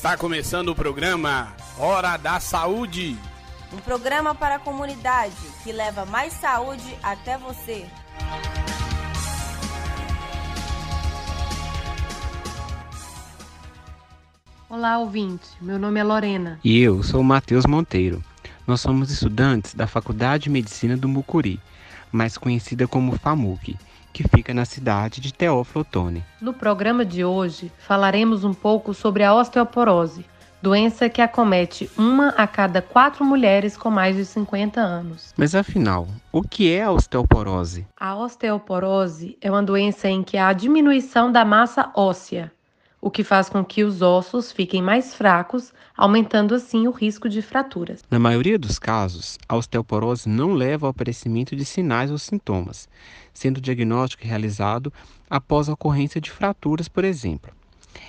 Está começando o programa Hora da Saúde. Um programa para a comunidade que leva mais saúde até você. Olá, ouvinte. Meu nome é Lorena. E eu sou o Matheus Monteiro. Nós somos estudantes da Faculdade de Medicina do Mucuri, mais conhecida como FAMUC, que fica na cidade de Teófilo Otoni. No programa de hoje, falaremos um pouco sobre a osteoporose, doença que acomete uma a cada quatro mulheres com mais de 50 anos. Mas afinal, o que é a osteoporose? A osteoporose é uma doença em que há a diminuição da massa óssea, o que faz com que os ossos fiquem mais fracos, aumentando assim o risco de fraturas. Na maioria dos casos, a osteoporose não leva ao aparecimento de sinais ou sintomas, sendo o diagnóstico realizado após a ocorrência de fraturas, por exemplo.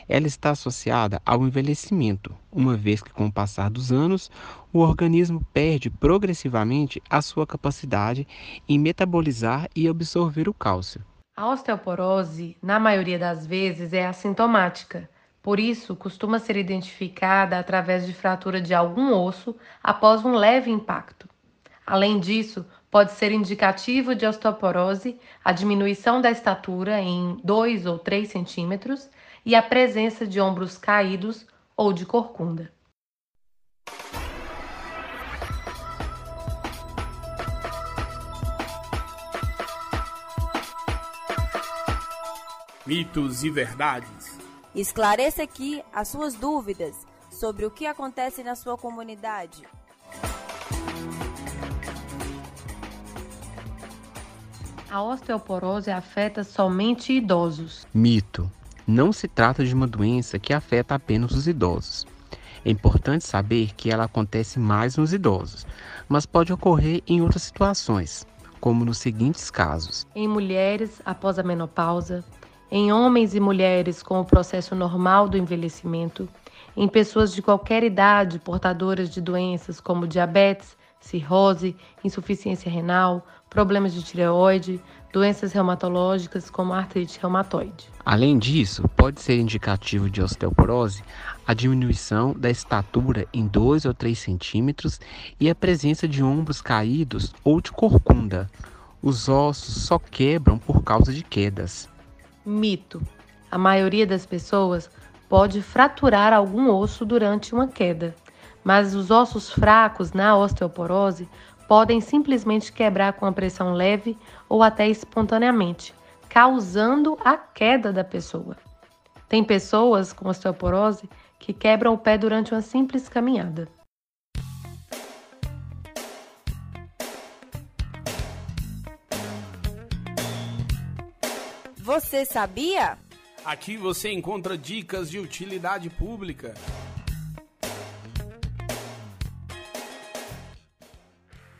Ela está associada ao envelhecimento, uma vez que, com o passar dos anos, o organismo perde progressivamente a sua capacidade em metabolizar e absorver o cálcio. A osteoporose, na maioria das vezes, é assintomática. Por isso, costuma ser identificada através de fratura de algum osso após um leve impacto. Além disso, pode ser indicativo de osteoporose a diminuição da estatura em 2 ou 3 centímetros e a presença de ombros caídos ou de corcunda. Mitos e verdades. Esclareça aqui as suas dúvidas sobre o que acontece na sua comunidade. A osteoporose afeta somente idosos. Mito. Não se trata de uma doença que afeta apenas os idosos. É importante saber que ela acontece mais nos idosos, mas pode ocorrer em outras situações, como nos seguintes casos: em mulheres após a menopausa, em homens e mulheres com o processo normal do envelhecimento, em pessoas de qualquer idade portadoras de doenças como diabetes, cirrose, insuficiência renal, problemas de tireoide, doenças reumatológicas como artrite reumatoide. Além disso, pode ser indicativo de osteoporose a diminuição da estatura em 2 ou 3 centímetros e a presença de ombros caídos ou de corcunda. Os ossos só quebram por causa de quedas. Mito: a maioria das pessoas pode fraturar algum osso durante uma queda, mas os ossos fracos na osteoporose podem simplesmente quebrar com a pressão leve ou até espontaneamente, causando a queda da pessoa. Tem pessoas com osteoporose que quebram o pé durante uma simples caminhada. Você sabia? Aqui você encontra dicas de utilidade pública.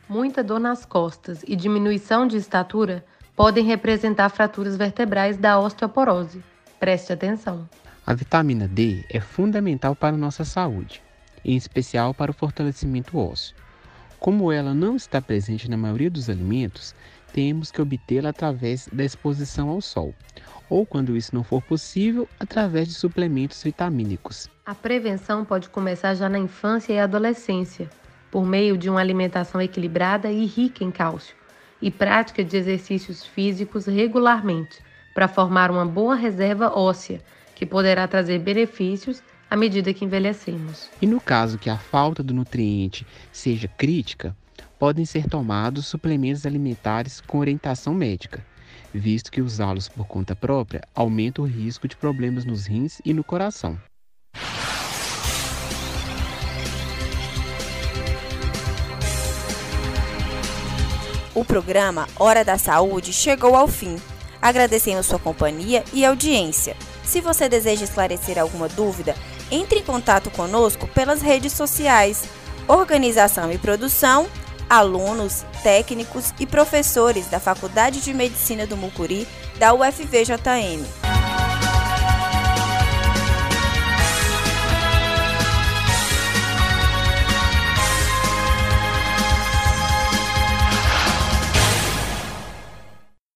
Muita dor nas costas e diminuição de estatura podem representar fraturas vertebrais da osteoporose. Preste atenção. A vitamina D é fundamental para a nossa saúde, em especial para o fortalecimento ósseo. Como ela não está presente na maioria dos alimentos, temos que obtê-la através da exposição ao sol, ou quando isso não for possível, através de suplementos vitamínicos. A prevenção pode começar já na infância e adolescência, por meio de uma alimentação equilibrada e rica em cálcio, e prática de exercícios físicos regularmente, para formar uma boa reserva óssea, que poderá trazer benefícios à medida que envelhecemos. E no caso que a falta do nutriente seja crítica, podem ser tomados suplementos alimentares com orientação médica, visto que usá-los por conta própria aumenta o risco de problemas nos rins e no coração. O programa Hora da Saúde chegou ao fim. Agradecemos sua companhia e audiência. Se você deseja esclarecer alguma dúvida, entre em contato conosco pelas redes sociais. Organização e produção, alunos, técnicos e professores da Faculdade de Medicina do Mucuri da UFVJM.